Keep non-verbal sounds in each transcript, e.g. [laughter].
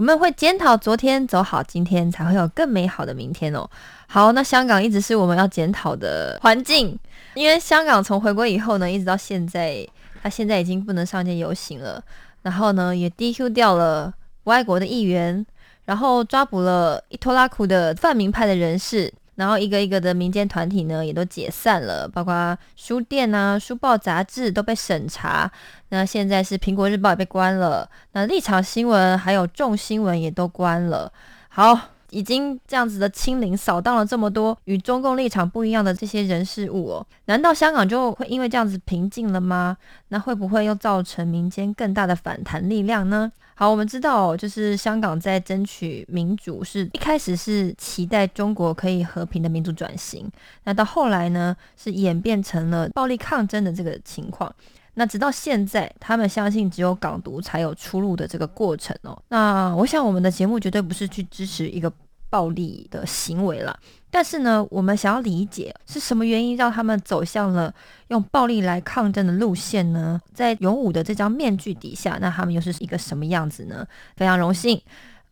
我们会检讨昨天，走好今天，才会有更美好的明天哦。好，那香港一直是我们要检讨的环境，因为香港从回归以后呢，一直到现在，它现在已经不能上街游行了，然后呢，也 DQ 掉了外国的议员，然后抓捕了一拖拉库的泛民派的人士。然后一个一个的民间团体呢，也都解散了，包括书店啊、书报、杂志都被审查。那现在是苹果日报也被关了，那立场新闻还有众新闻也都关了。好，已经这样子的清零扫荡了这么多与中共立场不一样的这些人事物哦，难道香港就会因为这样子平静了吗？那会不会又造成民间更大的反弹力量呢？好，我们知道，就是香港在争取民主，是一开始是期待中国可以和平的民主转型，那到后来呢，是演变成了暴力抗争的这个情况。那直到现在，他们相信只有港独才有出路的这个过程哦。那我想我们的节目绝对不是去支持一个暴力的行为了，但是呢，我们想要理解是什么原因让他们走向了用暴力来抗争的路线呢？在勇武的这张面具底下，那他们又是一个什么样子呢？非常荣幸，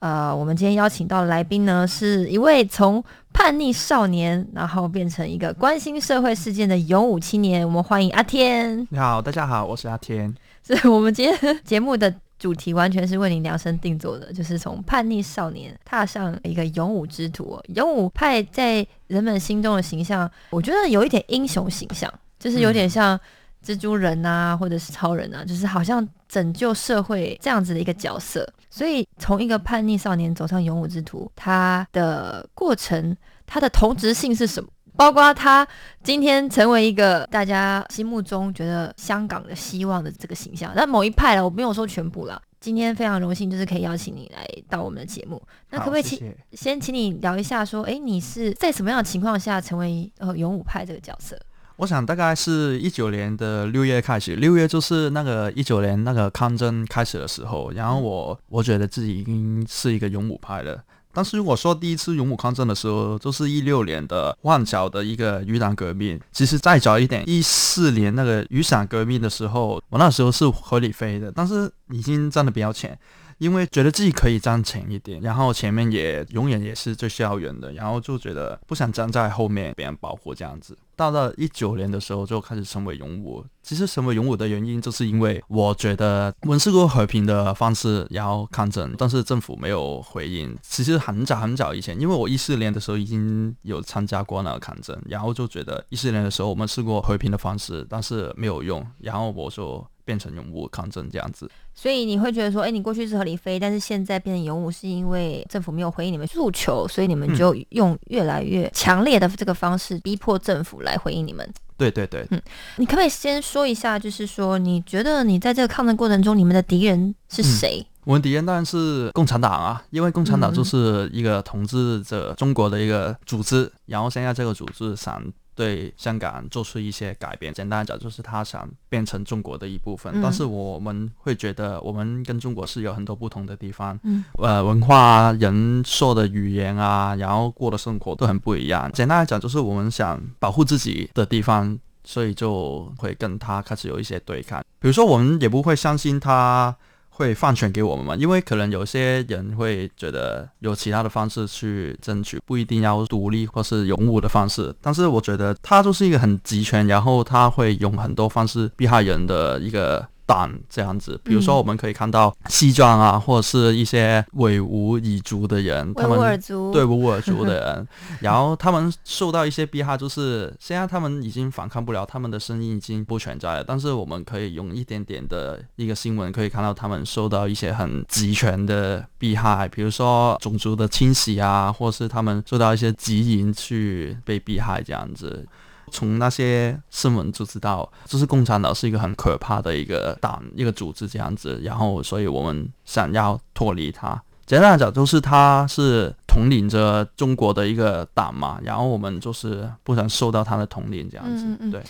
呃，我们今天邀请到的来宾呢，是一位从叛逆少年，然后变成一个关心社会事件的勇武青年。我们欢迎阿天。你好，大家好，我是阿天。是我们今天节目的主题完全是为您量身定做的，就是从叛逆少年踏上一个勇武之途、哦。勇武派在人们心中的形象，我觉得有一点英雄形象，就是有点像蜘蛛人啊，或者是超人啊，就是好像拯救社会这样子的一个角色。所以从一个叛逆少年走上勇武之途，他的过程，他的同质性是什么？包括他今天成为一个大家心目中觉得香港的希望的这个形象，但某一派了，我没有说全部了。今天非常荣幸，就是可以邀请你来到我们的节目。那可不可以请先请你聊一下，说，哎，你是在什么样的情况下成为呃勇武派这个角色？我想大概是一九年的六月开始，六月就是那个一九年那个抗争开始的时候，然后我我觉得自己已经是一个勇武派了。但是如果说第一次勇武抗争的时候，就是一六年的旺角的一个雨伞革命。其实再早一点，一四年那个雨伞革命的时候，我那时候是合理飞的，但是已经站得比较前。因为觉得自己可以站前一点，然后前面也永远也是最需要人的，然后就觉得不想站在后面被人保护这样子。到了一九年的时候就开始成为勇武。其实成为勇武的原因，就是因为我觉得我们试过和平的方式，然后抗争，但是政府没有回应。其实很早很早以前，因为我一四年的时候已经有参加过那个抗争，然后就觉得一四年的时候我们试过和平的方式，但是没有用，然后我就变成勇武抗争这样子。所以你会觉得说，哎，你过去是合理飞，但是现在变成勇武，是因为政府没有回应你们诉求，所以你们就用越来越强烈的这个方式逼迫政府来回应你们。对对对，嗯你可不可以先说一下，就是说，你觉得你在这个抗争过程中，你们的敌人是谁？我们敌人当然是共产党啊，因为共产党就是一个统治着中国的一个组织，然后现在这个组织想对香港做出一些改变。简单来讲，就是他想变成中国的一部分。嗯但是我们会觉得，我们跟中国是有很多不同的地方，嗯呃，文化啊、人说的语言啊，然后过的生活都很不一样。简单来讲，就是我们想保护自己的地方。所以就会跟他开始有一些对抗，比如说我们也不会相信他会放权给我们嘛，因为可能有些人会觉得有其他的方式去争取，不一定要独立或是勇武的方式。但是我觉得他就是一个很集权，然后他会用很多方式逼害人的一个党这样子。比如说，我们可以看到西藏啊，或者是一些维吾尔族的人，他们维吾尔族对维吾尔族的人，[laughs] 然后他们受到一些逼害，就是现在他们已经反抗不了，他们的声音已经不存在了。但是我们可以用一点点的一个新闻，可以看到他们受到一些很集权的逼害，比如说种族的清洗啊，或是他们受到一些集营去被逼害这样子。从那些新闻就知道，就是共产党是一个很可怕的一个党、一个组织这样子。然后，所以我们想要脱离它。简单来讲，就是它是统领着中国的一个党嘛。然后我们就是不想受到它的统领这样子。嗯嗯对，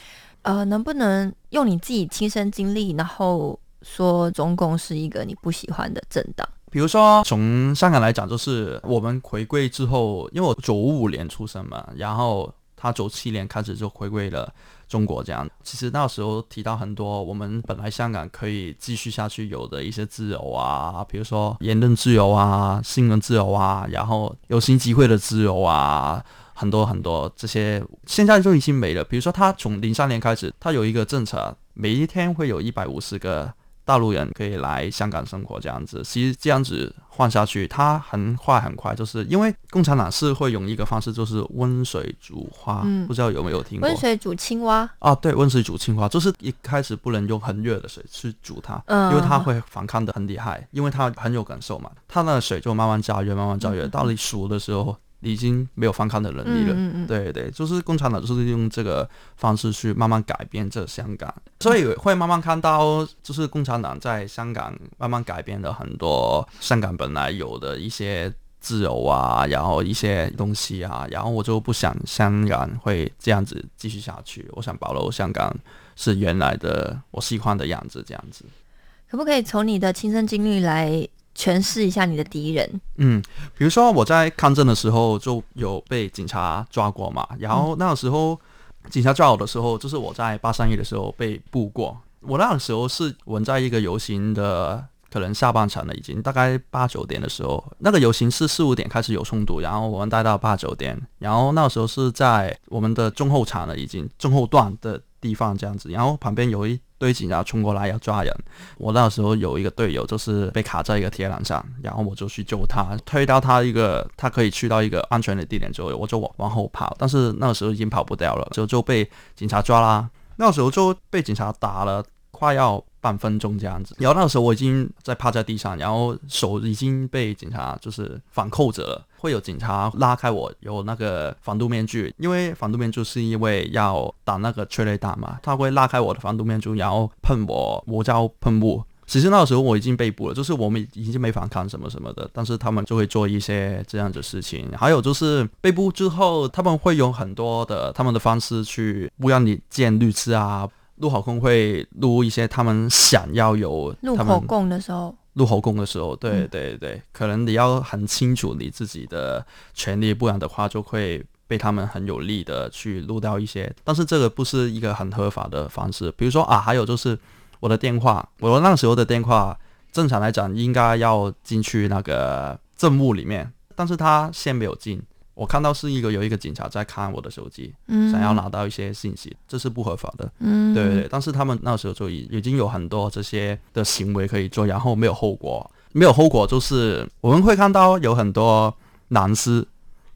呃，能不能用你自己亲身经历，然后说中共是一个你不喜欢的政党？比如说从香港来讲，就是我们回归之后，因为我九五年出生嘛，然后。他九七年开始就回归了中国，这样。其实那时候提到很多，我们本来香港可以继续下去有的一些自由啊，比如说言论自由啊、新闻自由啊，然后游行集会的自由啊，很多很多这些，现在就已经没了。比如说他从零三年开始，他有一个政策，每一天会有一百五十个。大陆人可以来香港生活，这样子，其实这样子换下去，它很快很快，就是因为共产党是会用一个方式，就是温水煮花，不知道有没有听过？温水煮青蛙。啊，对，温水煮青蛙，就是一开始不能用很热的水去煮它，因为它会反抗的很厉害，因为它很有感受嘛，它那个水就慢慢加热，慢慢加热，到你熟的时候。已经没有反抗的能力了，嗯嗯对对，就是共产党就是用这个方式去慢慢改变这香港，所以会慢慢看到，就是共产党在香港慢慢改变了很多香港本来有的一些自由啊，然后一些东西啊，然后我就不想香港会这样子继续下去，我想保留香港是原来的我喜欢的样子，这样子。可不可以从你的亲身经历来？诠释一下你的敌人。嗯，比如说我在抗争的时候就有被警察抓过嘛，然后那个时候警察抓我的时候，就是我在八三一的时候被捕过。我那个时候是我们在一个游行的可能下半场了，已经大概八九点的时候，那个游行是四五点开始有冲突，然后我们待到八九点，然后那个时候是在我们的中后场了，已经中后段的地方这样子，然后旁边有一。对警察冲过来要抓人，我那时候有一个队友就是被卡在一个铁栏上，然后我就去救他，推到他一个他可以去到一个安全的地点之后，我就往往后跑，但是那个时候已经跑不掉了，就就被警察抓啦。那时候就被警察打了，快要。半分钟这样子，然后那个时候我已经在趴在地上，然后手已经被警察就是反扣着了，会有警察拉开我，有那个防毒面具，因为防毒面具是因为要打那个催泪弹嘛，他会拉开我的防毒面具，然后喷我魔胶喷雾。其实那个时候我已经被捕了，就是我们已经没反抗什么什么的，但是他们就会做一些这样的事情。还有就是被捕之后，他们会用很多的他们的方式去不让你见律师啊。录口供会录一些他们想要有录口供的时候，录口供的时候，对对对，可能你要很清楚你自己的权利，不然的话就会被他们很有力的去录到一些。但是这个不是一个很合法的方式。比如说啊，还有就是我的电话，我那时候的电话，正常来讲应该要进去那个政务里面，但是他先没有进。我看到是一个有一个警察在看我的手机，想要拿到一些信息，这是不合法的。嗯，对对。但是他们那时候就已已经有很多这些的行为可以做，然后没有后果，没有后果就是我们会看到有很多男士，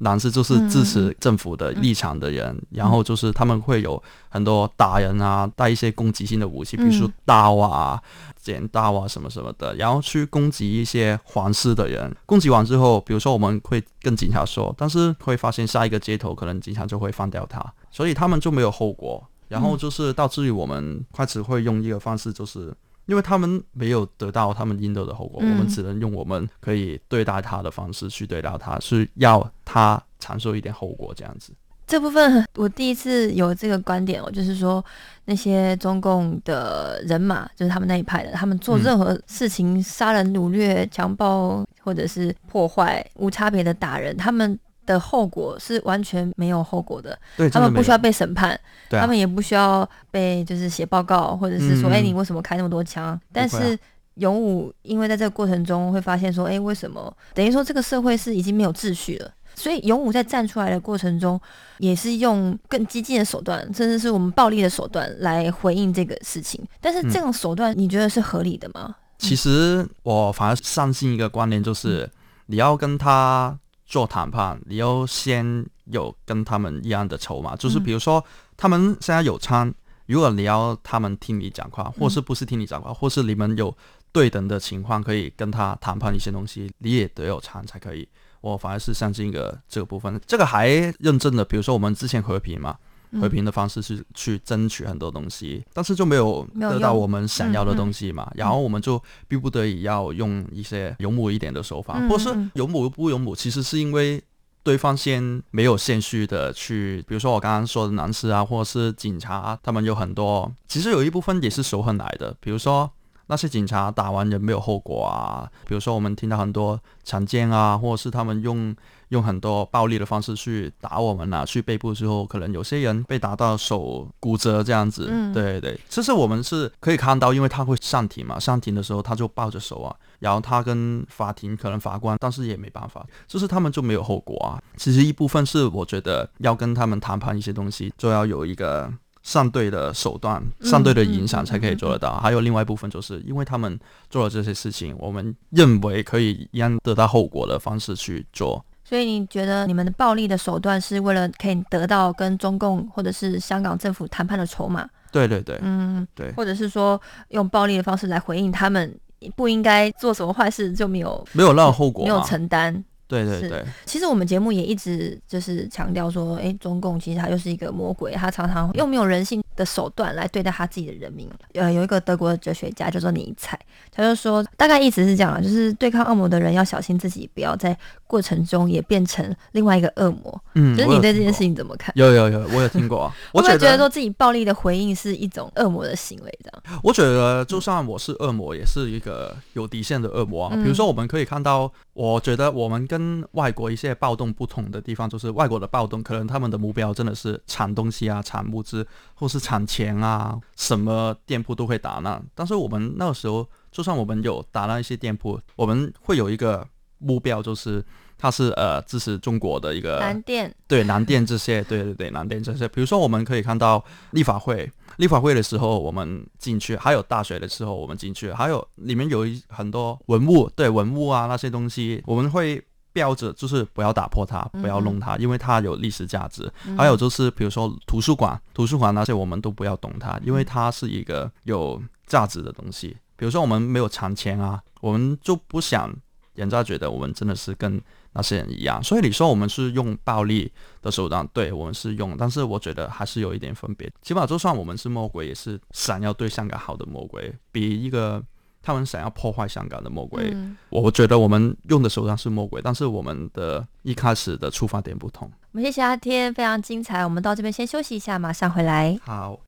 男士就是支持政府的立场的人，然后就是他们会有很多打人啊，带一些攻击性的武器，比如说刀啊。剪刀啊什么什么的，然后去攻击一些皇室的人。攻击完之后，比如说我们会跟警察说，但是会发现下一个街头可能警察就会放掉他，所以他们就没有后果。然后就是导致于我们开始会用一个方式，就是因为他们没有得到他们应得的后果，我们只能用我们可以对待他的方式去对待他，是要他承受一点后果这样子。这部分我第一次有这个观点哦，就是说那些中共的人马，就是他们那一派的，他们做任何事情，杀人、掳掠、强暴或者是破坏，无差别的打人，他们的后果是完全没有后果的。对，他们不需要被审判，他们也不需要被就是写报告，或者是说，哎，你为什么开那么多枪？但是勇武因为在这个过程中会发现说，哎，为什么？等于说这个社会是已经没有秩序了。所以勇武在站出来的过程中，也是用更激进的手段，甚至是我们暴力的手段来回应这个事情。但是这种手段，你觉得是合理的吗？其实我反而相信一个观念，就是你要跟他做谈判，你要先有跟他们一样的筹码。就是比如说，他们现在有餐，如果你要他们听你讲话，或是不是听你讲话，或是你们有对等的情况，可以跟他谈判一些东西，你也得有餐才可以。我反而是相信一个这个部分，这个还认证的，比如说我们之前和平嘛。和平的方式去去争取很多东西，但是就没有得到我们想要的东西嘛。然后我们就逼不得已要用一些勇武一点的手法，或是勇武不勇武，其实是因为对方先没有现续的去，比如说我刚刚说的男士啊，或者是警察，啊他们有很多，其实有一部分也是仇恨来的，比如说。那些警察打完人没有后果啊，比如说我们听到很多强奸啊，或者是他们用用很多暴力的方式去打我们啊，去背部之后，可能有些人被打到手骨折这样子。嗯，对对，其实我们是可以看到，因为他会上庭嘛，上庭的时候他就抱着手啊，然后他跟法庭可能法官，但是也没办法，就是他们就没有后果啊。其实一部分是我觉得要跟他们谈判一些东西，就要有一个。上对的手段，上对的影响才可以做得到。还有另外一部分，就是因为他们做了这些事情，我们认为可以一样得到后果的方式去做。所以你觉得你们的暴力的手段是为了可以得到跟中共或者是香港政府谈判的筹码？对对对，嗯，对，或者是说用暴力的方式来回应他们不应该做什么坏事就没有没有让后果，没有承担。对对对，其实我们节目也一直就是强调说，哎，中共其实他就是一个魔鬼，他常常用没有人性的手段来对待他自己的人民。呃，有一个德国的哲学家叫做尼采，他就说，大概意思是这样就是对抗恶魔的人要小心自己，不要在过程中也变成另外一个恶魔。嗯，就是你对这件事情怎么看？有有有，我有听过啊。[laughs] 我觉得说自己暴力的回应是一种恶魔的行为，这样。我觉得就算我是恶魔，也是一个有底线的恶魔啊。比如说，我们可以看到，我觉得我们跟外国一。些暴动不同的地方，就是外国的暴动，可能他们的目标真的是抢东西啊、抢物资，或是抢钱啊，什么店铺都会打烂。但是我们那个时候，就算我们有打烂一些店铺，我们会有一个目标，就是它是呃支持中国的一个南店，对南店这些，对对对南店这些。比如说，我们可以看到立法会，立法会的时候我们进去，还有大学的时候我们进去，还有里面有一很多文物，对文物啊那些东西，我们会。标着就是不要打破它，不要弄它，因为它有历史价值。还有就是，比如说图书馆，图书馆那些我们都不要动它，因为它是一个有价值的东西。比如说我们没有藏钱啊，我们就不想人家觉得我们真的是跟那些人一样。所以你说我们是用暴力的手段，对我们是用，但是我觉得还是有一点分别。起码就算我们是魔鬼，也是想要对香港好的魔鬼，比一个。他们想要破坏香港的魔鬼，我觉得我们用的手段是魔鬼，但是我们的一开始的出发点不同。我们谢谢阿天，非常精彩。我们到这边先休息一下，马上回来。好。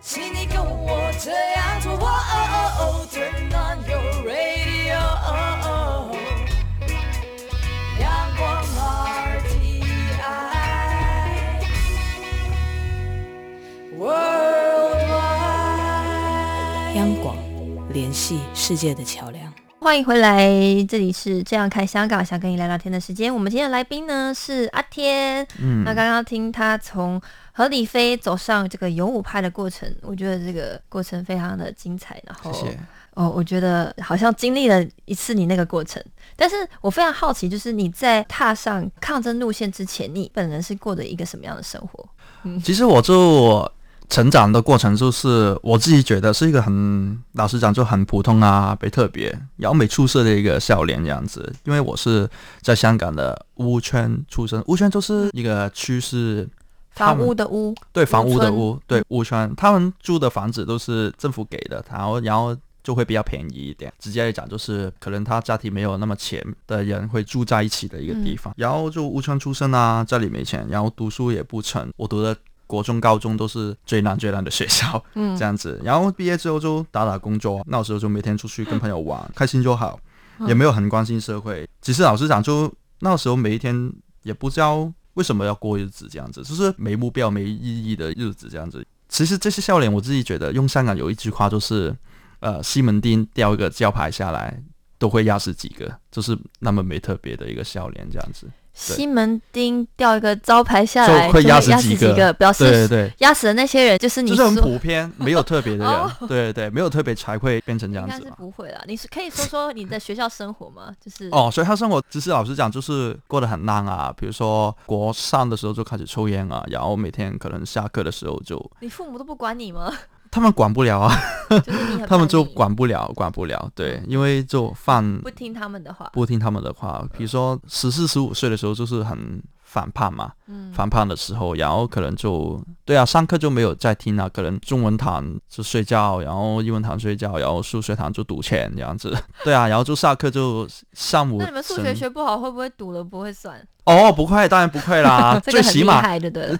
请你跟我这样做。哦哦哦 Turn on your radio。阳光 RTI。Worldwide。央广联系世界的桥梁。欢迎回来，这里是这样看香港，想跟你聊聊天的时间。我们今天的来宾呢是阿天。嗯，那刚刚听他从。何李飞走上这个勇武派的过程，我觉得这个过程非常的精彩。然后，哦，我觉得好像经历了一次你那个过程。但是我非常好奇，就是你在踏上抗争路线之前，你本人是过的一个什么样的生活？嗯，其实我就成长的过程，就是我自己觉得是一个很，老实讲就很普通啊，没特别，摇美出色的一个少年这样子。因为我是在香港的乌圈出生，乌圈就是一个区是。房屋的屋，对房屋的屋，对屋村，他们住的房子都是政府给的，然后然后就会比较便宜一点。直接来讲，就是可能他家庭没有那么钱的人会住在一起的一个地方。然后就屋村出生啊，家里没钱，然后读书也不成。我读的国中、高中都是最难最难的学校，嗯，这样子。然后毕业之后就打打工作，那时候就每天出去跟朋友玩，开心就好，也没有很关心社会。其实老实讲就。那时候每一天也不知道为什么要过日子这样子，就是没目标、没意义的日子这样子。其实这些笑脸，我自己觉得用香港有一句话就是，呃，西门町掉一个招牌下来，都会压死几个，就是那么没特别的一个笑脸这样子。西门町掉一个招牌下来，会压死几个，表示对对压死的那些人就是你，就是很普遍，没有特别的 [laughs] 人，对对对，没有特别才会变成这样子。应该是不会啦，你是可以说说你的学校生活吗？就是哦，学校生活，其实老实讲，就是过得很烂啊。比如说国上的时候就开始抽烟啊，然后每天可能下课的时候就，你父母都不管你吗？他们管不了啊，他们就管不了，管不了。对，因为就犯不听他们的话，不听他们的话。比如说十四十五岁的时候，就是很反叛嘛，嗯反叛的时候，然后可能就对啊，上课就没有在听啊，可能中文堂就睡觉，然后英文堂睡觉，然后数学堂就赌钱这样子。对啊，然后就下课就上午。那你们数学学不好，会不会赌了不会算？哦，不会，当然不会啦。[laughs] 最起码，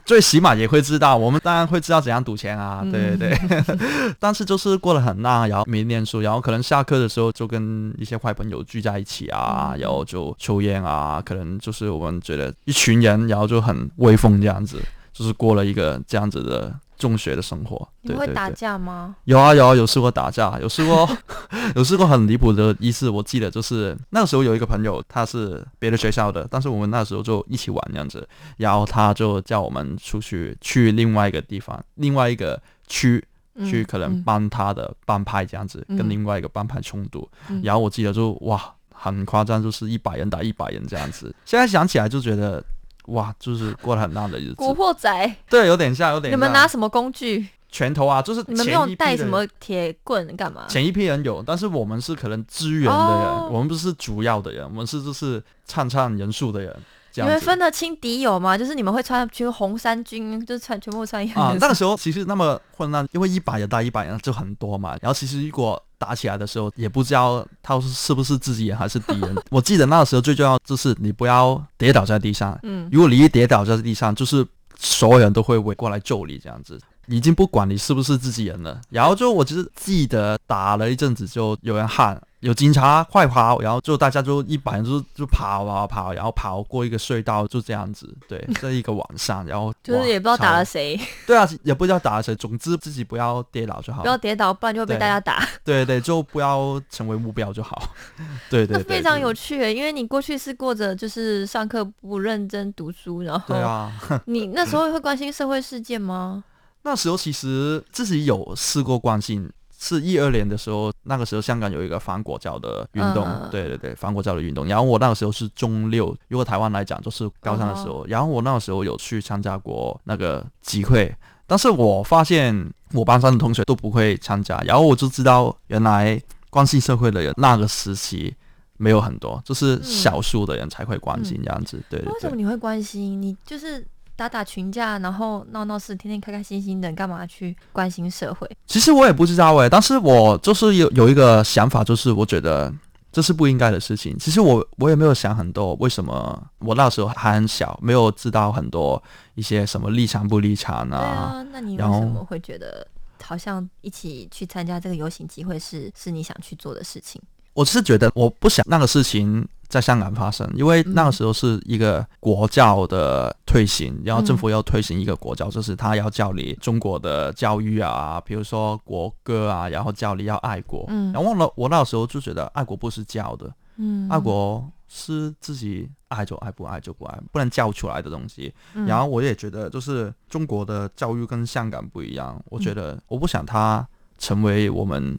最起码也会知道，我们当然会知道怎样赌钱啊。对对对，[laughs] 但是就是过得很烂，然后没念书，然后可能下课的时候就跟一些坏朋友聚在一起啊，然后就抽烟啊，可能就是我们觉得一群人，然后就很威风这样子，就是过了一个这样子的。中学的生活，你会打架吗？有啊有啊，有试过打架，有试过，[laughs] 有试过很离谱的一次。我记得就是那个时候有一个朋友，他是别的学校的，但是我们那时候就一起玩这样子，然后他就叫我们出去去另外一个地方，另外一个区去，可能帮他的帮派这样子跟另外一个帮派冲突。然后我记得就哇，很夸张，就是一百人打一百人这样子。现在想起来就觉得。哇，就是过了很大的日子。古惑仔，对，有点像，有点。你们拿什么工具？拳头啊，就是你们没有带什么铁棍干嘛？前一批人有，但是我们是可能支援的人，我们不是主要的人，我们是就是唱唱人数的人。你们分得清敌友吗？就是你们会穿全红衫军，就是穿全部穿一样啊。那个时候其实那么混乱，因为一百人打一百人就很多嘛。然后其实如果打起来的时候，也不知道他是是不是自己人还是敌人。[laughs] 我记得那个时候最重要就是你不要跌倒在地上。嗯，如果你一跌倒在地上，就是所有人都会围过来救你这样子。已经不管你是不是自己人了。然后就我就是记得打了一阵子，就有人喊。有警察快跑，然后就大家就一百人就就跑跑跑，然后跑过一个隧道，就这样子。对，[laughs] 这一个晚上，然后就是也不知道打了谁。对啊，也不知道打了谁。总之自己不要跌倒就好。不要跌倒，不然就会被大家打。对对，就不要成为目标就好。[laughs] 对对。那非常有趣，因为你过去是过着就是上课不认真读书，然后对啊，[laughs] 你那时候会关心社会事件吗？那时候其实自己有试过关心。是一二年的时候，那个时候香港有一个反国教的运动，对对对，反国教的运动。然后我那个时候是中六，如果台湾来讲就是高三的时候。然后我那个时候有去参加过那个集会，但是我发现我班上的同学都不会参加，然后我就知道原来关心社会的人那个时期没有很多，就是少数的人才会关心这样子。对，为什么你会关心？你就是。打打群架，然后闹闹事，天天开开心心的，干嘛去关心社会？其实我也不知道哎，但是我就是有有一个想法，就是我觉得这是不应该的事情。其实我我也没有想很多，为什么我那时候还很小，没有知道很多一些什么立场不立场啊？那你为什么会觉得好像一起去参加这个游行集会是是你想去做的事情？我是觉得我不想那个事情。在香港发生，因为那个时候是一个国教的推行，然后政府要推行一个国教，就是他要教你中国的教育啊，比如说国歌啊，然后教你要爱国。嗯，然后忘了我那个时候就觉得爱国不是教的，嗯，爱国是自己爱就爱，不爱就不爱，不能教出来的东西。然后我也觉得，就是中国的教育跟香港不一样，我觉得我不想它成为我们。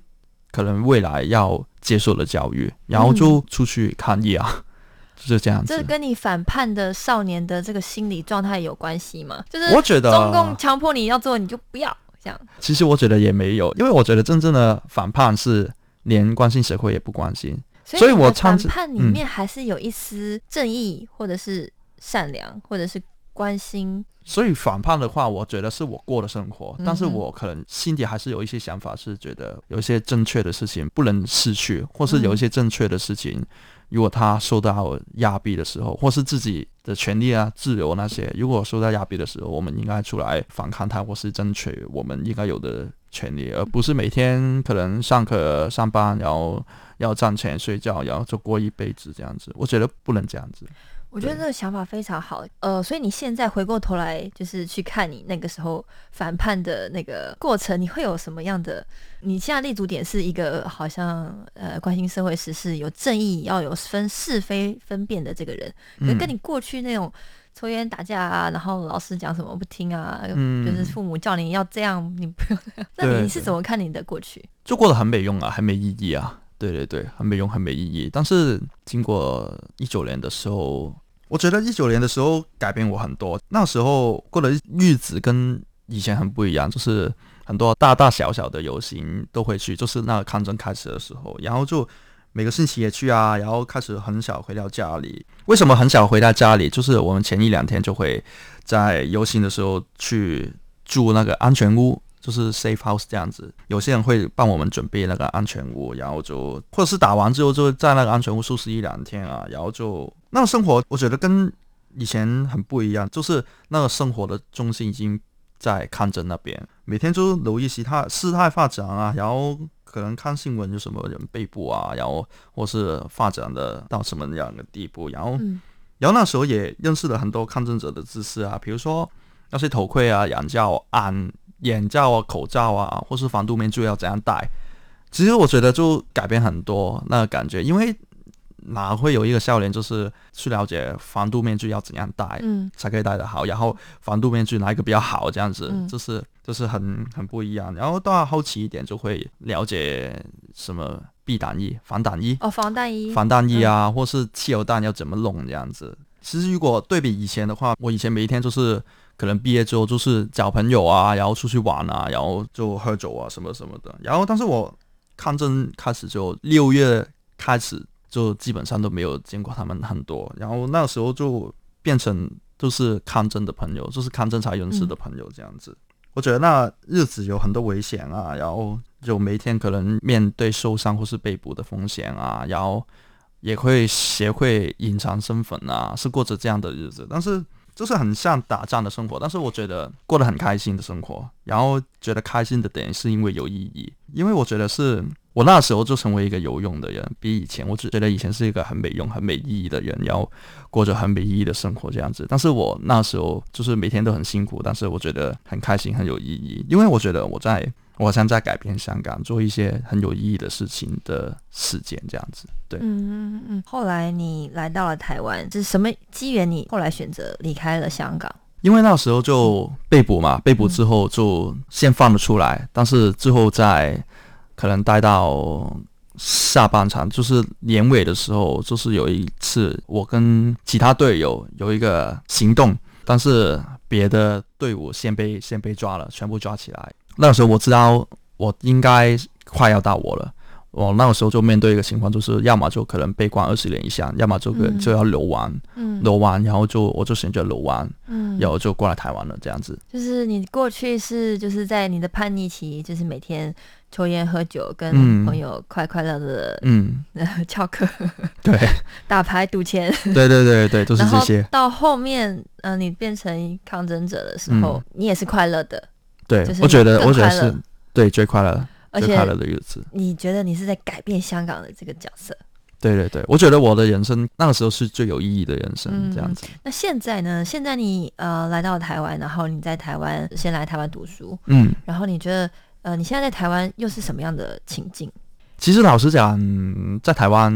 可能未来要接受的教育，然后就出去抗议啊，[laughs] 就是这样子。这跟你反叛的少年的这个心理状态有关系吗？就是我觉得中共强迫你要做，你就不要这样。其实我觉得也没有，因为我觉得真正的反叛是连关心社会也不关心，所以我反叛里面还是有一丝正义，或者是善良，或者是关心。所以反叛的话，我觉得是我过的生活，但是我可能心底还是有一些想法，是觉得有一些正确的事情不能失去，或是有一些正确的事情，如果他受到压逼的时候，或是自己的权利啊、自由那些，如果受到压逼的时候，我们应该出来反抗他，或是争取我们应该有的权利，而不是每天可能上课、上班，然后要赚钱、睡觉，然后就过一辈子这样子。我觉得不能这样子。我觉得这个想法非常好，呃，所以你现在回过头来，就是去看你那个时候反叛的那个过程，你会有什么样的？你现在立足点是一个好像呃关心社会时事、有正义、要有分是非分辨的这个人，可跟你过去那种抽烟打架啊，然后老师讲什么不听啊，就是父母叫你要这样，你不用那样，[laughs] 那你是怎么看你的过去？就过得很没用啊，很没意义啊，对对对，很没用，很没意义。但是经过一九年的时候。我觉得一九年的时候改变我很多，那时候过的日子跟以前很不一样，就是很多大大小小的游行都会去，就是那个抗争开始的时候，然后就每个星期也去啊，然后开始很少回到家里。为什么很少回到家里？就是我们前一两天就会在游行的时候去住那个安全屋。就是 safe house 这样子，有些人会帮我们准备那个安全屋，然后就或者是打完之后就在那个安全屋休息一两天啊，然后就那个生活，我觉得跟以前很不一样，就是那个生活的中心已经在抗争那边，每天就留意其他事态发展啊，然后可能看新闻有什么人被捕啊，然后或是发展的到什么样的地步，然后然后那时候也认识了很多抗争者的知识啊，比如说那些头盔啊、眼罩、眼。眼罩啊、口罩啊，或是防毒面具要怎样戴？其实我觉得就改变很多那个感觉，因为哪会有一个笑脸，就是去了解防毒面具要怎样戴，嗯，才可以戴得好。然后防毒面具哪一个比较好？这样子，就是就是很很不一样。然后到后期一点，就会了解什么避弹衣、防弹衣哦，防弹衣、防弹衣啊，或是汽油弹要怎么弄这样子。其实如果对比以前的话，我以前每一天就是。可能毕业之后就是找朋友啊，然后出去玩啊，然后就喝酒啊，什么什么的。然后，但是我抗争开始就六月开始，就基本上都没有见过他们很多。然后那时候就变成就是抗争的朋友，就是抗争才认识的朋友这样子。我觉得那日子有很多危险啊，然后就每天可能面对受伤或是被捕的风险啊，然后也会学会隐藏身份啊，是过着这样的日子，但是。就是很像打仗的生活，但是我觉得过得很开心的生活。然后觉得开心的点是因为有意义，因为我觉得是我那时候就成为一个有用的人，比以前我只觉得以前是一个很没用、很没意义的人，然后过着很没意义的生活这样子。但是我那时候就是每天都很辛苦，但是我觉得很开心、很有意义，因为我觉得我在。我好像在改变香港，做一些很有意义的事情的事件，这样子。对，嗯嗯嗯。后来你来到了台湾，是什么机缘？你后来选择离开了香港？因为那时候就被捕嘛，被捕之后就先放了出来，但是之后在可能待到下半场，就是年尾的时候，就是有一次我跟其他队友有一个行动，但是别的队伍先被先被抓了，全部抓起来。那个时候我知道我应该快要到我了，我那个时候就面对一个情况，就是要么就可能被关二十年以下，要么就可就要留完，留完，然后就我就选择留完，然后就过来台湾了，这样子。就是你过去是就是在你的叛逆期，就是每天抽烟喝酒，跟朋友快快乐乐，嗯，[laughs] 翘课，对，[laughs] 打牌赌钱，对对对对，都是这些。到后面，嗯，你变成抗争者的时候，你也是快乐的。对，我觉得，我觉得是对最快乐、最快乐的日子。你觉得你是在改变香港的这个角色？对对对，我觉得我的人生那个时候是最有意义的人生，这样子。那现在呢？现在你呃来到台湾，然后你在台湾先来台湾读书，嗯，然后你觉得呃你现在在台湾又是什么样的情境？其实老实讲，在台湾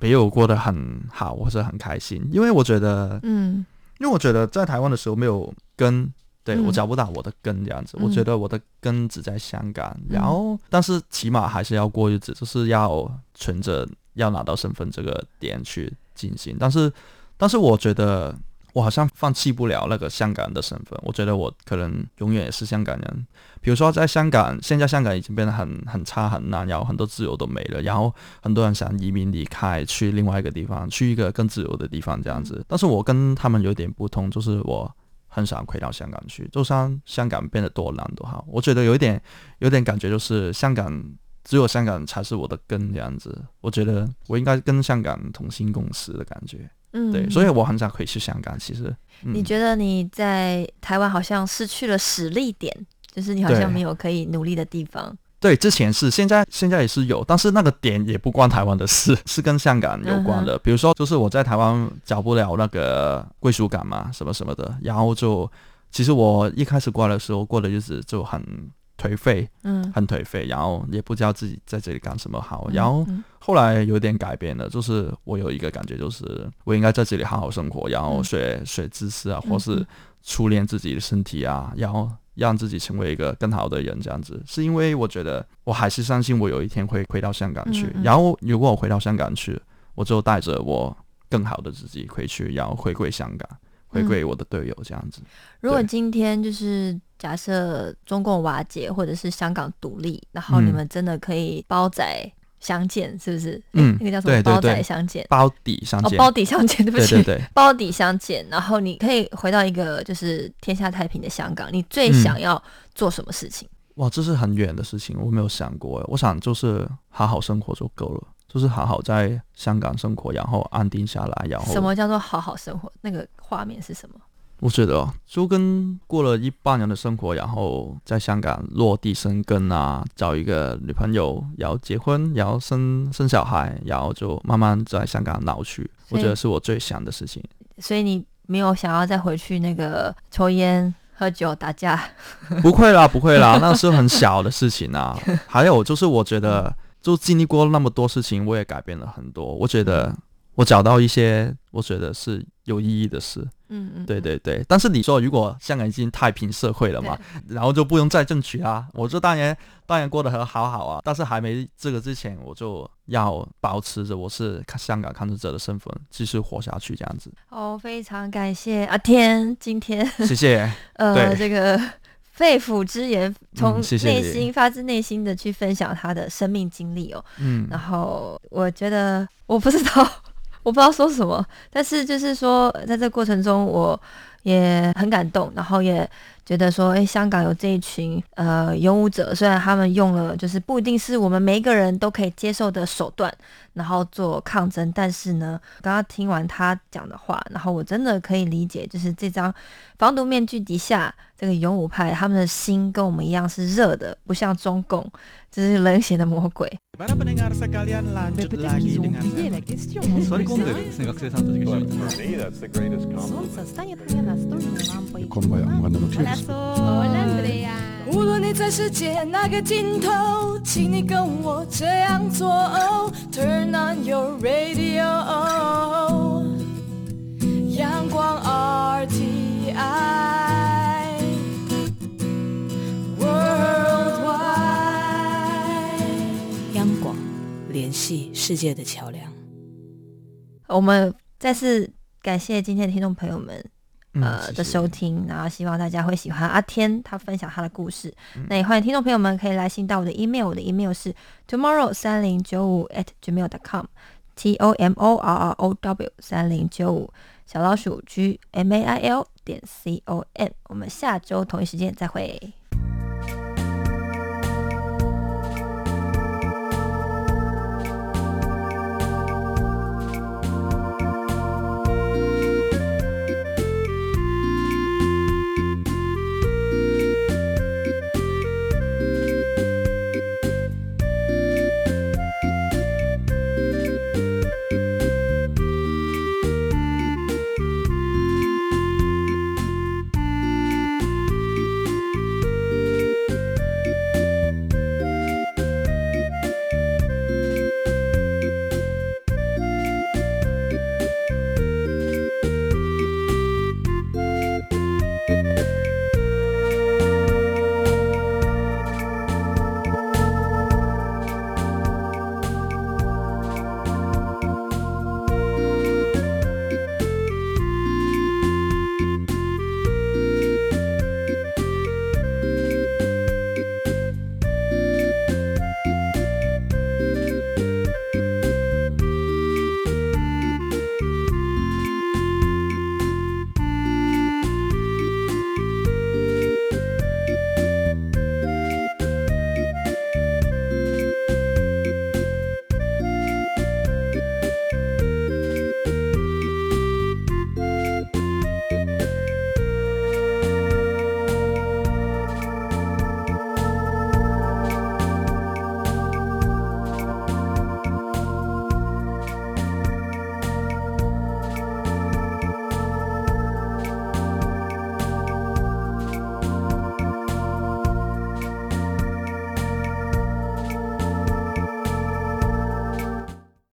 没有过得很好，或者很开心，因为我觉得，嗯，因为我觉得在台湾的时候没有跟。对我找不到我的根这样子，我觉得我的根只在香港，然后但是起码还是要过日子，就是要存着要拿到身份这个点去进行。但是，但是我觉得我好像放弃不了那个香港的身份，我觉得我可能永远也是香港人。比如说在香港，现在香港已经变得很很差很难，然后很多自由都没了，然后很多人想移民离开去另外一个地方，去一个更自由的地方这样子。但是我跟他们有点不同，就是我。很少回到香港去，就算香港变得多难都好，我觉得有一点，有点感觉就是香港只有香港才是我的根这样子。我觉得我应该跟香港同心共事的感觉，嗯，对，所以我很想回去香港。其实，你觉得你在台湾好像失去了实力点，就是你好像没有可以努力的地方。对，之前是，现在现在也是有，但是那个点也不关台湾的事，[laughs] 是跟香港有关的。比如说，就是我在台湾找不了那个归属感嘛，什么什么的，然后就其实我一开始过来的时候过的日子就很颓废，嗯很颓废，然后也不知道自己在这里干什么好。嗯然后嗯后来有点改变了，就是我有一个感觉，就是我应该在这里好好生活，然后嗯学学知识啊，嗯或是初恋自己的身体啊，然后让自己成为一个更好的人，这样子。是因为我觉得我还是相信我有一天会回到香港去，嗯嗯然后如果我回到香港去，我就带着我更好的自己回去，然后回归香港，回归我的队友，这样子。如果今天就是假设中共瓦解，或者是香港独立，然后你嗯们真的可以包仔相见，是不是？嗯那个叫什么？包仔相见。包底相见哦，见，包底相见，对不起，对对对。包底相见，然后你可以回到一个就是天下太平的香港，你最嗯想要做什么事情？哇，这是很远的事情，我没有想过。我想就是好好生活就够了，就是好好在香港生活，然后安定下来，然后什么叫做好好生活？那个画面是什么？我觉得哦就跟过了一半年的生活，然后在香港落地生根啊，找一个女朋友，然后结婚，然后生生小孩，然后就慢慢在香港老去。我觉得是我最想的事情。所以你没有想要再回去那个抽烟、喝酒、打架？[laughs] 不会啦，不会啦，[laughs] 那是很小的事情啊。[laughs] 还有就是，我觉得就经历过那么多事情，我也改变了很多。我觉得我找到一些我觉得是有意义的事。嗯嗯，对对对，但是你说如果香港已经太平社会了嘛，然后就不用再争取啊，我就当然当然过得很好好啊，但是还没这个之前，我就要保持着我是香港抗争者的身份，继续活下去这样子。哦，非常感谢阿天今天。谢谢，[laughs] 呃这个肺腑之言，从内心、发自内心的去分享他的生命经历哦。嗯。然后我觉得我不知道，我不知道说什么，但是就是说，在这过程中，我也很感动，然后也觉得说，哎，香港有这一群呃勇武者，虽然他们用了就是不一定是我们每一个人都可以接受的手段，然后做抗争，但是呢，刚刚听完他讲的话，然后我真的可以理解，就是这张防毒面具底下这个勇武派，他们的心跟我们一样是热的，不像中共，就是冷血的魔鬼。Para pendengar sekalian lanjut lagi dengan Sorry, 混んでるですね学生さんたちが一緒に Kommer jag använda något ljus? 无论你在世界哪个尽头，请你跟我这样做。Turn on your radio，阳光 RTI 联系世界的桥梁。我们再次感谢今天的听众朋友们。呃的收听，然后希望大家会喜欢阿天他分享他的故事。嗯那也欢迎听众朋友们可以来信到我的 email，我的 email 是 tomorrow 三零九五 at gmail dot com，t o m o r r o w 三零九五小老鼠 g m a i l 点 c o m。我们下周同一时间再会。